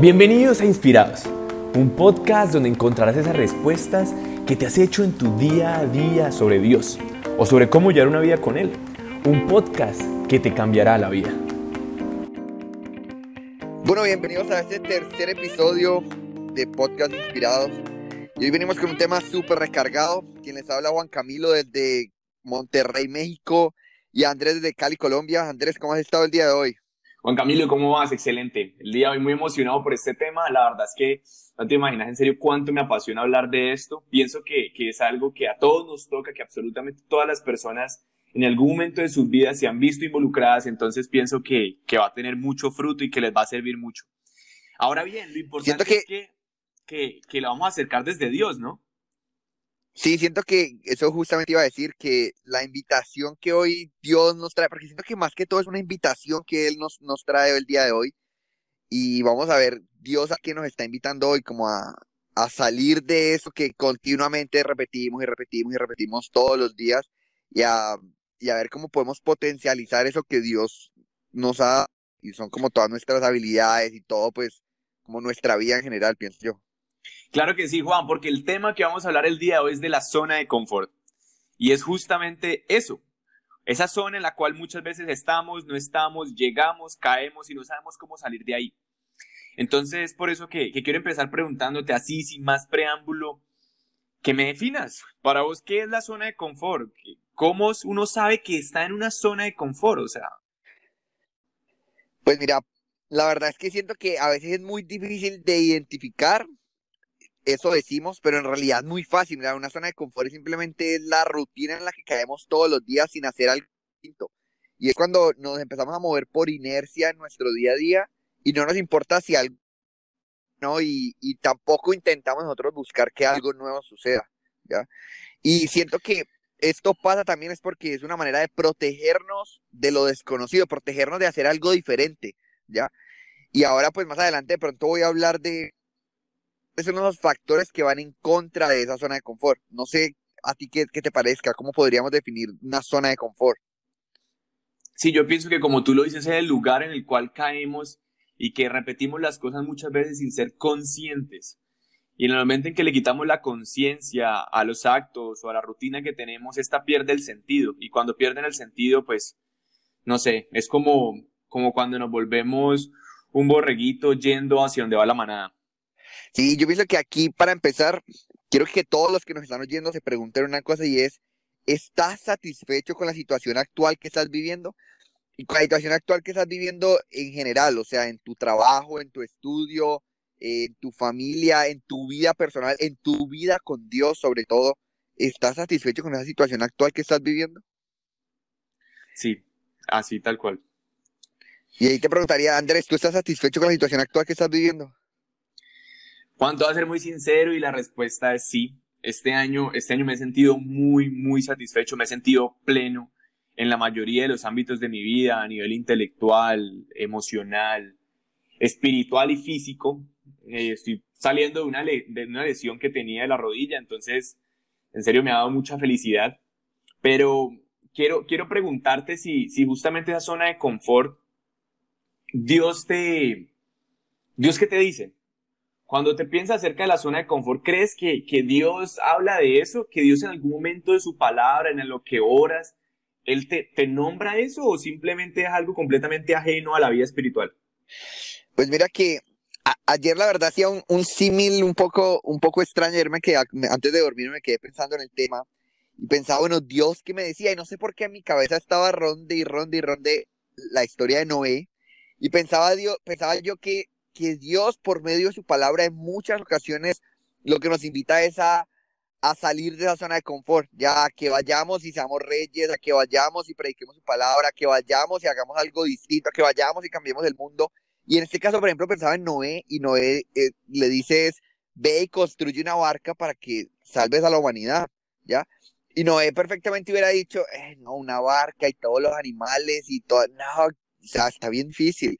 Bienvenidos a Inspirados, un podcast donde encontrarás esas respuestas que te has hecho en tu día a día sobre Dios o sobre cómo llevar una vida con Él. Un podcast que te cambiará la vida. Bueno, bienvenidos a este tercer episodio de Podcast Inspirados. Y hoy venimos con un tema súper recargado. Quien les habla Juan Camilo desde Monterrey, México y Andrés desde Cali, Colombia. Andrés, ¿cómo has estado el día de hoy? Juan Camilo, ¿cómo vas? Excelente. El día de hoy muy emocionado por este tema. La verdad es que no te imaginas en serio cuánto me apasiona hablar de esto. Pienso que, que es algo que a todos nos toca, que absolutamente todas las personas en algún momento de sus vidas se han visto involucradas, entonces pienso que, que va a tener mucho fruto y que les va a servir mucho. Ahora bien, lo importante es que, que, que lo vamos a acercar desde Dios, ¿no? Sí, siento que eso justamente iba a decir que la invitación que hoy Dios nos trae, porque siento que más que todo es una invitación que Él nos, nos trae el día de hoy. Y vamos a ver Dios a qué nos está invitando hoy, como a, a salir de eso que continuamente repetimos y repetimos y repetimos todos los días y a, y a ver cómo podemos potencializar eso que Dios nos ha y son como todas nuestras habilidades y todo, pues, como nuestra vida en general, pienso yo. Claro que sí, Juan, porque el tema que vamos a hablar el día de hoy es de la zona de confort. Y es justamente eso, esa zona en la cual muchas veces estamos, no estamos, llegamos, caemos y no sabemos cómo salir de ahí. Entonces, es por eso que, quiero empezar preguntándote así, sin más preámbulo, que me definas. Para vos, ¿qué es la zona de confort? ¿Cómo uno sabe que está en una zona de confort? O sea. Pues mira, la verdad es que siento que a veces es muy difícil de identificar eso decimos, pero en realidad es muy fácil. Una zona de confort simplemente es la rutina en la que caemos todos los días sin hacer algo distinto. Y es cuando nos empezamos a mover por inercia en nuestro día a día y no nos importa si algo, ¿no? Y, y tampoco intentamos nosotros buscar que algo nuevo suceda, ¿ya? Y siento que esto pasa también es porque es una manera de protegernos de lo desconocido, protegernos de hacer algo diferente, ¿ya? Y ahora pues más adelante de pronto voy a hablar de son los factores que van en contra de esa zona de confort. No sé a ti qué te parezca, cómo podríamos definir una zona de confort. Sí, yo pienso que como tú lo dices, es el lugar en el cual caemos y que repetimos las cosas muchas veces sin ser conscientes. Y en el momento en que le quitamos la conciencia a los actos o a la rutina que tenemos, esta pierde el sentido. Y cuando pierden el sentido, pues, no sé, es como, como cuando nos volvemos un borreguito yendo hacia donde va la manada. Sí, yo pienso que aquí, para empezar, quiero que todos los que nos están oyendo se pregunten una cosa y es, ¿estás satisfecho con la situación actual que estás viviendo? Y con la situación actual que estás viviendo en general, o sea, en tu trabajo, en tu estudio, en tu familia, en tu vida personal, en tu vida con Dios sobre todo, ¿estás satisfecho con esa situación actual que estás viviendo? Sí, así tal cual. Y ahí te preguntaría, Andrés, ¿tú estás satisfecho con la situación actual que estás viviendo? ¿Cuánto va a ser muy sincero y la respuesta es sí. Este año, este año me he sentido muy, muy satisfecho, me he sentido pleno en la mayoría de los ámbitos de mi vida, a nivel intelectual, emocional, espiritual y físico. Eh, estoy saliendo de una, de una lesión que tenía de la rodilla, entonces, en serio, me ha dado mucha felicidad. Pero quiero, quiero preguntarte si, si justamente esa zona de confort, Dios te, Dios qué te dice? Cuando te piensas acerca de la zona de confort, ¿crees que, que Dios habla de eso? ¿Que Dios en algún momento de su palabra, en lo que oras, Él te, te nombra eso o simplemente es algo completamente ajeno a la vida espiritual? Pues mira que ayer la verdad hacía un, un símil un poco, un poco extraño. que antes de dormir me quedé pensando en el tema y pensaba, bueno, Dios qué me decía, y no sé por qué en mi cabeza estaba ronde y ronde y ronde la historia de Noé. Y pensaba, Dios, pensaba yo que que Dios por medio de su palabra en muchas ocasiones lo que nos invita es a, salir de esa zona de confort, ya a que vayamos y seamos reyes, a que vayamos y prediquemos su palabra, a que vayamos y hagamos algo distinto, a que vayamos y cambiemos el mundo. Y en este caso, por ejemplo, pensaba en Noé y Noé eh, le dices, ve y construye una barca para que salves a la humanidad, ¿ya? Y Noé perfectamente hubiera dicho, eh, no, una barca y todos los animales y todo, no, o sea, está bien difícil.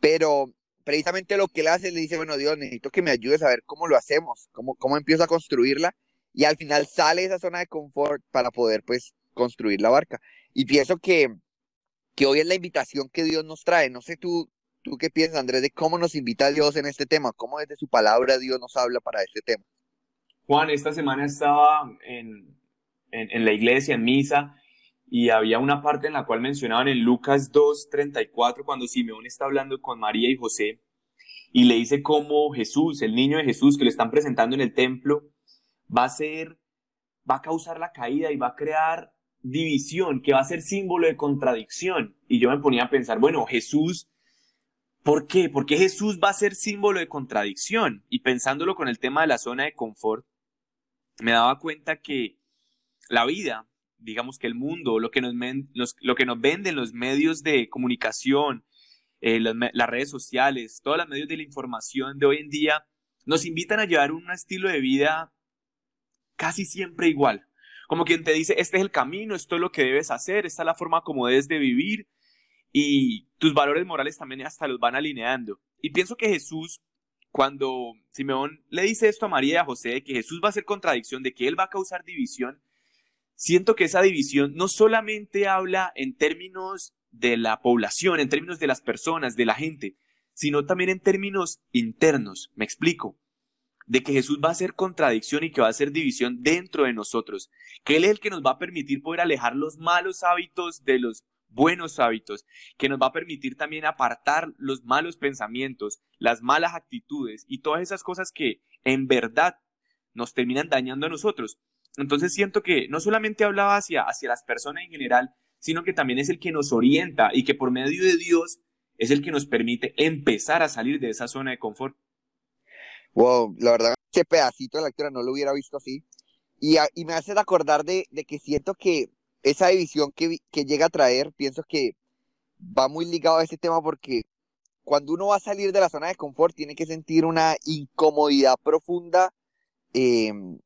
Pero precisamente lo que él hace, le dice, bueno, Dios, necesito que me ayudes a ver cómo lo hacemos, cómo, cómo empiezo a construirla. Y al final sale esa zona de confort para poder, pues, construir la barca. Y pienso que, que hoy es la invitación que Dios nos trae. No sé tú ¿Tú qué piensas, Andrés, de cómo nos invita Dios en este tema? ¿Cómo desde su palabra Dios nos habla para este tema? Juan, esta semana estaba en, en, la iglesia, en misa, y había una parte en la cual mencionaban en Lucas 2.34, cuando Simeón está hablando con María y José, y le dice cómo Jesús, el niño de Jesús que le están presentando en el templo, va a ser, va a causar la caída y va a crear división, que va a ser símbolo de contradicción. Y yo me ponía a pensar, bueno, Jesús, ¿por qué? ¿Por qué Jesús va a ser símbolo de contradicción? Y pensándolo con el tema de la zona de confort, me daba cuenta que la vida, digamos que el mundo, lo que nos, lo que nos venden los medios de comunicación, eh, las, redes sociales, todos los medios de la información de hoy en día, nos invitan a llevar un estilo de vida casi siempre igual. Como quien te dice, este es el camino, esto es lo que debes hacer, esta es la forma como debes de vivir y tus valores morales también hasta los van alineando. Y pienso que Jesús, cuando Simeón le dice esto a María y a José, que Jesús va a hacer contradicción, de que él va a causar división, siento que esa división no solamente habla en términos de la población, en términos de las personas, de la gente, sino también en términos internos. Me explico de que Jesús va a ser contradicción y que va a ser división dentro de nosotros, que Él es el que nos va a permitir poder alejar los malos hábitos de los buenos hábitos, que nos va a permitir también apartar los malos pensamientos, las malas actitudes y todas esas cosas que en verdad nos terminan dañando a nosotros. Entonces siento que no solamente hablaba hacia, hacia las personas en general, sino que también es el que nos orienta y que por medio de Dios es el que nos permite empezar a salir de esa zona de confort. Wow, la verdad, ese pedacito de la lectura no lo hubiera visto así. Y, y me hace acordar de, de, que siento que esa división que, que llega a traer, pienso que va muy ligado a este tema porque cuando uno va a salir de la zona de confort, tiene que sentir una incomodidad profunda em,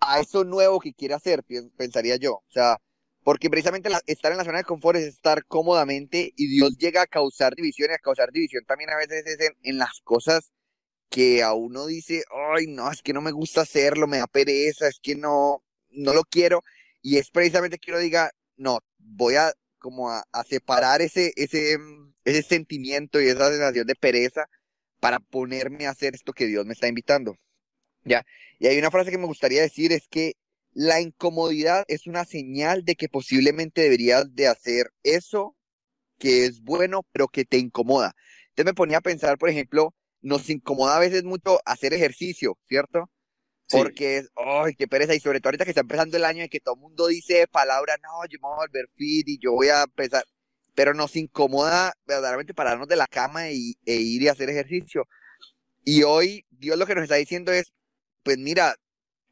a eso nuevo que quiere hacer, pensaría yo. O sea, porque precisamente estar en la zona de confort es estar cómodamente y Dios llega a causar división y a causar división también a veces es en, las cosas que a uno dice, ay, no, es que no me gusta hacerlo, me da pereza, es que no, no lo quiero. Y es precisamente que uno diga, no, voy a como a, separar ese, ese, ese sentimiento y esa sensación de pereza para ponerme a hacer esto que Dios me está invitando. ¿Ya? Y hay una frase que me gustaría decir, es que la incomodidad es una señal de que posiblemente deberías de hacer eso que es bueno, pero que te incomoda. Entonces me ponía a pensar, por ejemplo, nos incomoda a veces mucho hacer ejercicio, ¿cierto? Porque es, ay, qué pereza, y sobre todo ahorita que está empezando el año y que todo el mundo dice palabras, no, yo me voy a volver fit y yo voy a empezar, pero nos incomoda verdaderamente pararnos de la cama y, e ir y hacer ejercicio. Y hoy Dios lo que nos está diciendo es, pues mira,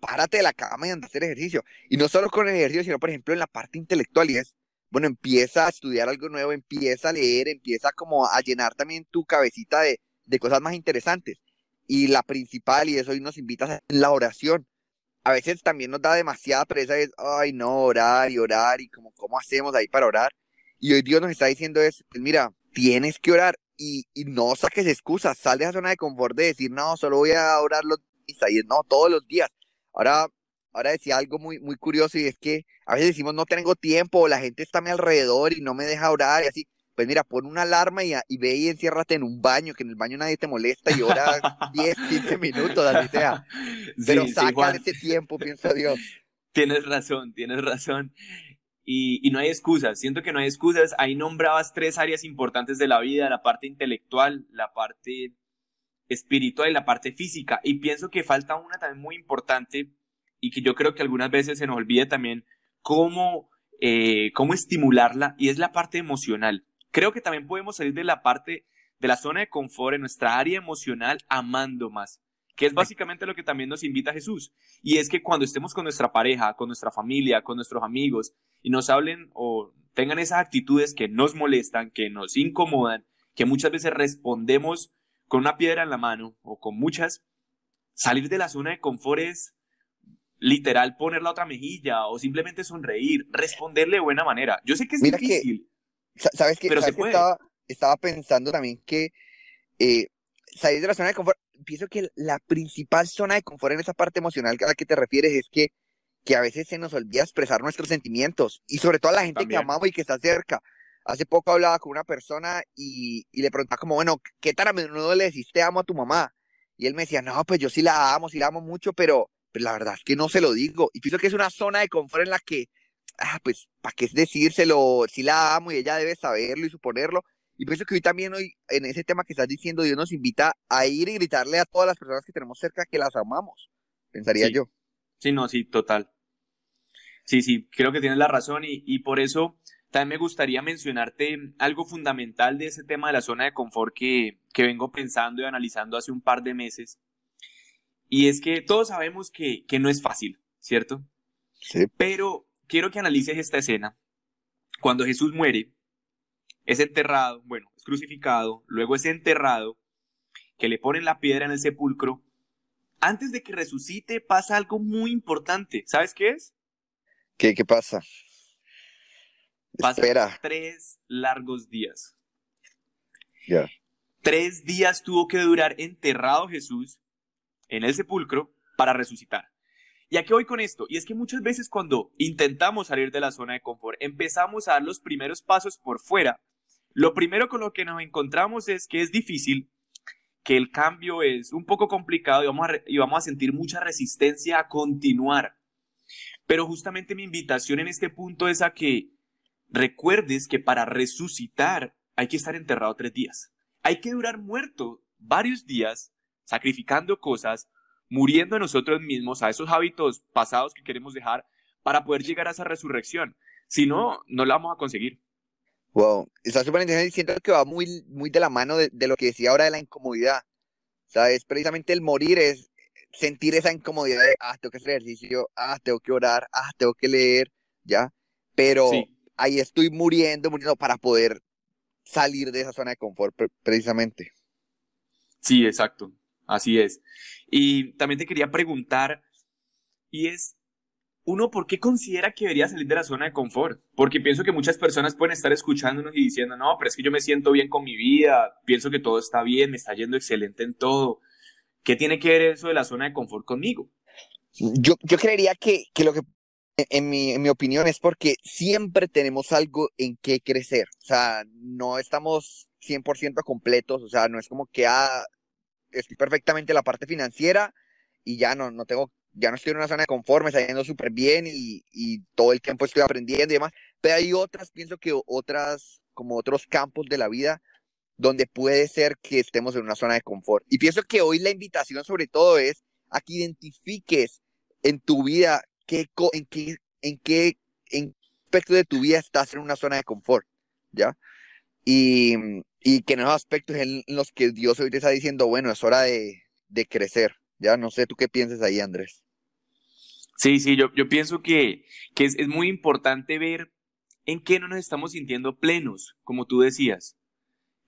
párate de la cama y anda a hacer ejercicio. Y no solo con el ejercicio, sino por ejemplo en la parte intelectual y es, bueno, empieza a estudiar algo nuevo, empieza a leer, empieza como a llenar también tu cabecita de, de cosas más interesantes. Y la principal, y eso hoy nos invita a la oración. A veces también nos da demasiada presa, es, ay, no, orar y orar, y como, ¿cómo hacemos ahí para orar? Y hoy Dios nos está diciendo es, pues mira, tienes que orar y, y no saques excusas, sal de esa zona de confort de decir, no, solo voy a orar los y no, todos los días. Ahora, ahora decía algo muy, muy curioso y es que a veces decimos, no tengo tiempo, la gente está a mi alrededor y no me deja orar y así pues mira, pon una alarma y, y, ve y enciérrate en un baño, que en el baño nadie te molesta y ora 10, 15 minutos, así sea. Pero saca ese tiempo, pienso Dios. Tienes razón, tienes razón. Y, y, no hay excusas, siento que no hay excusas. Ahí nombrabas tres áreas importantes de la vida, la parte intelectual, la parte espiritual y la parte física. Y pienso que falta una también muy importante y que yo creo que algunas veces se nos olvida también cómo, eh, cómo estimularla y es la parte emocional. Creo que también podemos salir de la parte de la zona de confort en nuestra área emocional amando más, que es básicamente lo que también nos invita Jesús. Y es que cuando estemos con nuestra pareja, con nuestra familia, con nuestros amigos, y nos hablen o tengan esas actitudes que nos molestan, que nos incomodan, que muchas veces respondemos con una piedra en la mano o con muchas, salir de la zona de confort es literal poner la otra mejilla o simplemente sonreír, responderle de buena manera. Yo sé que es difícil. ¿Sabes qué? Pero se estaba, estaba, pensando también que eh, salir de la zona de confort, pienso que la principal zona de confort en esa parte emocional a la que te refieres es que, que a veces se nos olvida expresar nuestros sentimientos y sobre todo a la gente que amamos y que está cerca. Hace poco hablaba con una persona y, y le preguntaba como, bueno, ¿qué tan a menudo le decís te amo a tu mamá? Y él me decía, no, pues yo sí la amo, sí la amo mucho, pero, pero la verdad es que no se lo digo. Y pienso que es una zona de confort en la que, ah, pues, ¿para qué es decírselo? Sí la amo y ella debe saberlo y suponerlo. Y pienso que hoy también, hoy, en ese tema que estás diciendo, Dios nos invita a ir y gritarle a todas las personas que tenemos cerca que las amamos, pensaría yo. Sí, no, sí, total. Sí, sí, creo que tienes la razón y, y por eso también me gustaría mencionarte algo fundamental de ese tema de la zona de confort que, que vengo pensando y analizando hace un par de meses. Y es que todos sabemos que, que no es fácil, ¿cierto? Sí. Pero quiero que analices esta escena. Cuando Jesús muere, es enterrado, bueno, es crucificado, luego es enterrado, que le ponen la piedra en el sepulcro. Antes de que resucite pasa algo muy importante. ¿Sabes qué es? ¿Qué, qué pasa? Pasa Espera. tres largos días. Ya. Tres días tuvo que durar enterrado Jesús en el sepulcro para resucitar. ¿Y a qué voy con esto? Y es que muchas veces cuando intentamos salir de la zona de confort, empezamos a dar los primeros pasos por fuera. Lo primero con lo que nos encontramos es que es difícil, que el cambio es un poco complicado y vamos a, y vamos a sentir mucha resistencia a continuar. Pero justamente mi invitación en este punto es a que recuerdes que para resucitar hay que estar enterrado tres días. Hay que durar muerto varios días, sacrificando cosas, muriendo a nosotros mismos, a esos hábitos pasados que queremos dejar, para poder llegar a esa resurrección. Si no, no la vamos a conseguir. Wow, está súper interesante y siento que va muy, muy de la mano de, de lo que decía ahora de la incomodidad. O sea, es precisamente el morir, es sentir esa incomodidad de, ah, tengo que hacer ejercicio, ah, tengo que orar, ah, tengo que leer, ¿ya? Pero Sí. Ahí estoy muriendo, muriendo para poder salir de esa zona de confort, pre- precisamente. Sí, exacto. Así es. Y también te quería preguntar, y es, uno, ¿por qué considera que debería salir de la zona de confort? Porque pienso que muchas personas pueden estar escuchándonos y diciendo, no, pero es que yo me siento bien con mi vida, pienso que todo está bien, me está yendo excelente en todo. ¿Qué tiene que ver eso de la zona de confort conmigo? Yo, yo creería que, que lo que, en mi, opinión, es porque siempre tenemos algo en qué crecer. O sea, no estamos 100% completos. O sea, no es como que, ah, estoy perfectamente en la parte financiera y ya no, no tengo, ya no estoy en una zona de confort, me está yendo súper bien y todo el tiempo estoy aprendiendo y demás. Pero hay otras, pienso que otras, como otros campos de la vida donde puede ser que estemos en una zona de confort. Y pienso que hoy la invitación sobre todo es a que identifiques en tu vida qué, en qué, en qué, en aspecto de tu vida estás en una zona de confort, ¿ya? Y, y que en esos aspectos en los que Dios hoy te está diciendo, bueno, es hora de, de crecer, ¿ya? No sé, ¿tú qué piensas ahí, Andrés? Sí, sí, yo, yo pienso que, que es, es muy importante ver en qué no nos estamos sintiendo plenos, como tú decías.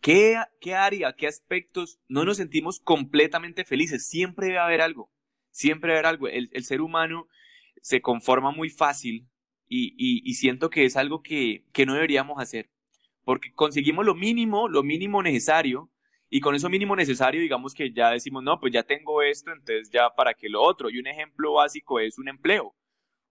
¿Qué, qué área, qué aspectos no nos sentimos completamente felices? Siempre debe haber algo, siempre debe haber algo. El, el ser humano se conforma muy fácil y, y- y siento que es algo que, que no deberíamos hacer, porque conseguimos lo mínimo, lo mínimo necesario, y con eso mínimo necesario, digamos que ya decimos, no, pues ya tengo esto, entonces ya para qué lo otro. Y un ejemplo básico es un empleo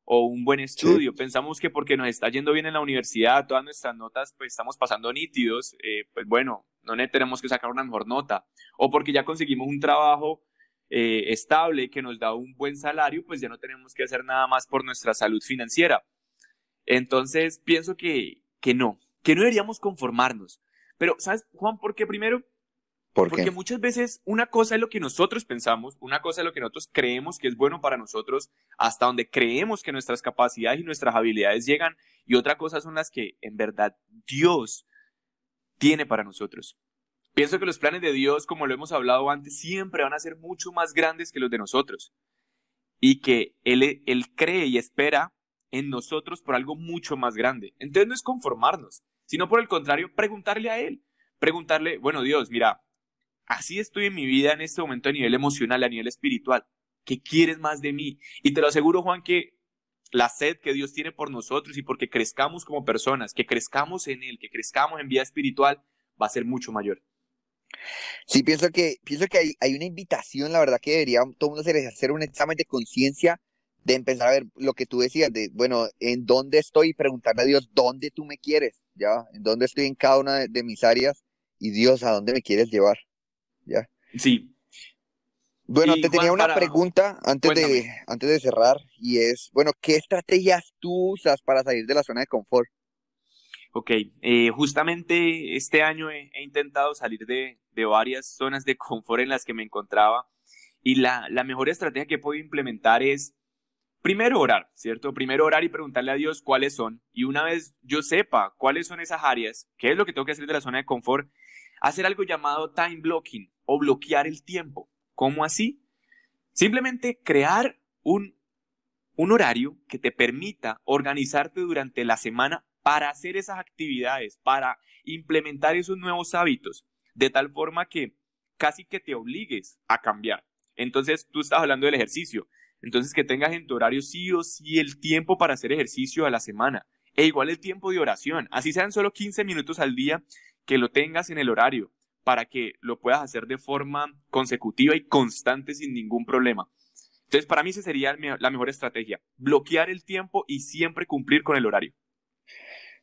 o un buen estudio. Pensamos que porque nos está yendo bien en la universidad, todas nuestras notas, pues estamos pasando nítidos, eh, pues bueno, no ne- tenemos que sacar una mejor nota. O porque ya conseguimos un trabajo eh, estable que nos da un buen salario, pues ya no tenemos que hacer nada más por nuestra salud financiera. Entonces, pienso que, que no, que no deberíamos conformarnos. Pero, ¿sabes, Juan, por qué primero? ¿Por Porque qué? muchas veces una cosa es lo que nosotros pensamos, una cosa es lo que nosotros creemos que es bueno para nosotros, hasta donde creemos que nuestras capacidades y nuestras habilidades llegan, y otra cosa son las que en verdad Dios tiene para nosotros. Pienso que los planes de Dios, como lo hemos hablado antes, siempre van a ser mucho más grandes que los de nosotros. Y que Él, él cree y espera en nosotros por algo mucho más grande. Entonces no es conformarnos, sino por el contrario, preguntarle a Él. Preguntarle, bueno, Dios, mira, así estoy en mi vida en este momento a nivel emocional, a nivel espiritual. ¿Qué quieres más de mí? Y te lo aseguro, Juan, que la sed que Dios tiene por nosotros y porque crezcamos como personas, que crezcamos en Él, que crezcamos en vida espiritual, va a ser mucho mayor. Sí, pienso que, pienso que hay, hay una invitación, la verdad que debería todo el mundo hacer, hacer un examen de conciencia, de empezar a ver lo que tú decías, de, bueno, en dónde estoy y preguntarle a Dios, ¿dónde tú me quieres? ¿ya? En dónde estoy en cada una de, mis áreas y Dios, ¿a dónde me quieres llevar? ¿Ya? Sí. Bueno, te tenía una pregunta antes de, antes de cerrar y es, bueno, ¿qué estrategias tú usas para salir de la zona de confort? Ok, eh, justamente este año he, intentado salir de, de, varias zonas de confort en las que me encontraba y la, la mejor estrategia que puedo implementar es primero orar, ¿cierto? Primero orar y preguntarle a Dios cuáles son. Y una vez yo sepa cuáles son esas áreas, qué es lo que tengo que hacer de la zona de confort, hacer algo llamado time blocking o bloquear el tiempo. ¿Cómo así? Simplemente crear un, un horario que te permita organizarte durante la semana para hacer esas actividades, para implementar esos nuevos hábitos, de tal forma que casi que te obligues a cambiar. Entonces, tú estás hablando del ejercicio. Entonces, que tengas en tu horario sí o sí el tiempo para hacer ejercicio a la semana. E igual el tiempo de oración. Así sean solo 15 minutos al día que lo tengas en el horario para que lo puedas hacer de forma consecutiva y constante sin ningún problema. Entonces, para mí esa sería la mejor estrategia. Bloquear el tiempo y siempre cumplir con el horario.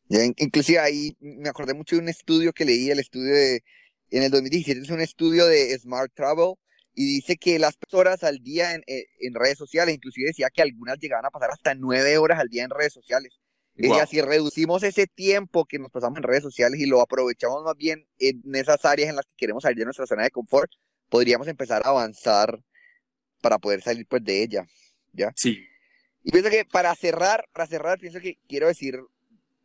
Inclusive ahí me acordé mucho de un estudio que leí, el estudio de, en el 2017, es un estudio de Smart Travel, y dice que las horas al día eh, en, redes sociales, inclusive decía que algunas llegaban a pasar hasta nueve horas al día en redes sociales. Y si reducimos ese tiempo que nos pasamos en redes sociales y lo aprovechamos más bien en esas áreas en las que queremos salir de nuestra zona de confort, podríamos empezar a avanzar para poder salir pues de ella, ¿ya? Sí. Y pienso que para cerrar, para cerrar, pienso que quiero decir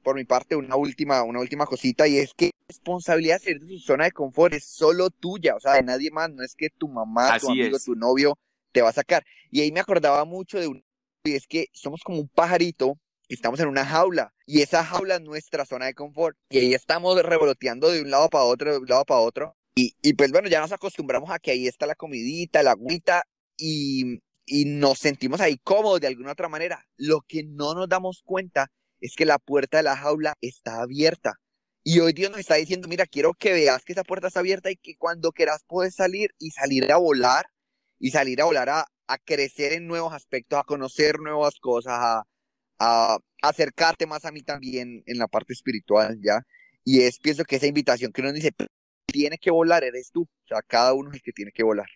por mi parte una última, una última cosita y es que responsabilidad de salir de su zona de confort es solo tuya, o sea, de nadie más, no es que tu mamá, tu amigo, tu novio te va a sacar. Y ahí me acordaba mucho de un, y es que somos como un pajarito estamos en una jaula y esa jaula es nuestra zona de confort y ahí estamos revoloteando de un lado para otro, de un lado para otro. Y, y pues bueno, ya nos acostumbramos a que ahí está la comidita, la agüita y, y nos sentimos ahí cómodos de alguna otra manera. Lo que no nos damos cuenta es que la puerta de la jaula está abierta. Y hoy Dios nos está diciendo, mira, quiero que veas que esa puerta está abierta y que cuando quieras puedes salir y salir a volar y salir a volar a, crecer en nuevos aspectos, a conocer nuevas cosas, a, a, acercarte más a mí también en la parte espiritual, ¿ya? Y es, pienso que esa invitación que nos dice, tiene que volar, eres tú. O sea, cada uno es el que tiene que volar.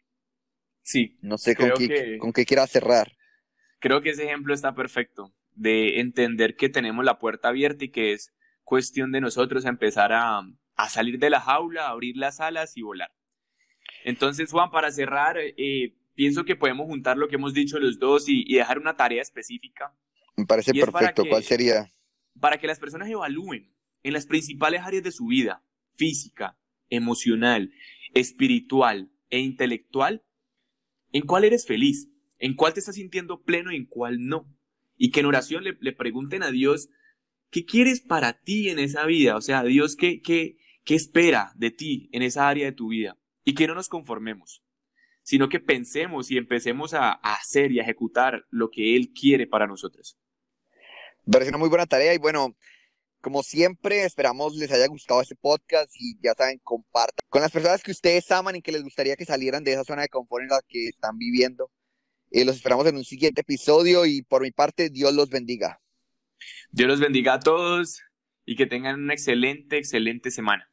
Sí. No sé con qué, con qué quieras cerrar. Creo que ese ejemplo está perfecto de entender que tenemos la puerta abierta y que es cuestión de nosotros empezar a, salir de la jaula, abrir las alas y volar. Entonces, Juan, para cerrar, eh, pienso que podemos juntar lo que hemos dicho los dos y, dejar una tarea específica. Me parece perfecto. ¿Cuál sería? Para que las personas evalúen en las principales áreas de su vida, física, emocional, espiritual e intelectual, en cuál eres feliz, en cuál te estás sintiendo pleno y en cuál no y que en oración le, pregunten a Dios, ¿qué quieres para ti en esa vida? O sea, Dios, ¿qué, qué, qué espera de ti en esa área de tu vida? Y que no nos conformemos, sino que pensemos y empecemos a, hacer y a ejecutar lo que Él quiere para nosotros. parece una muy buena tarea y bueno, como siempre, esperamos les haya gustado este podcast y ya saben, compartan con las personas que ustedes aman y que les gustaría que salieran de esa zona de confort en la que están viviendo. Los esperamos en un siguiente episodio y por mi parte, Dios los bendiga. Dios los bendiga a todos y que tengan una excelente, excelente semana.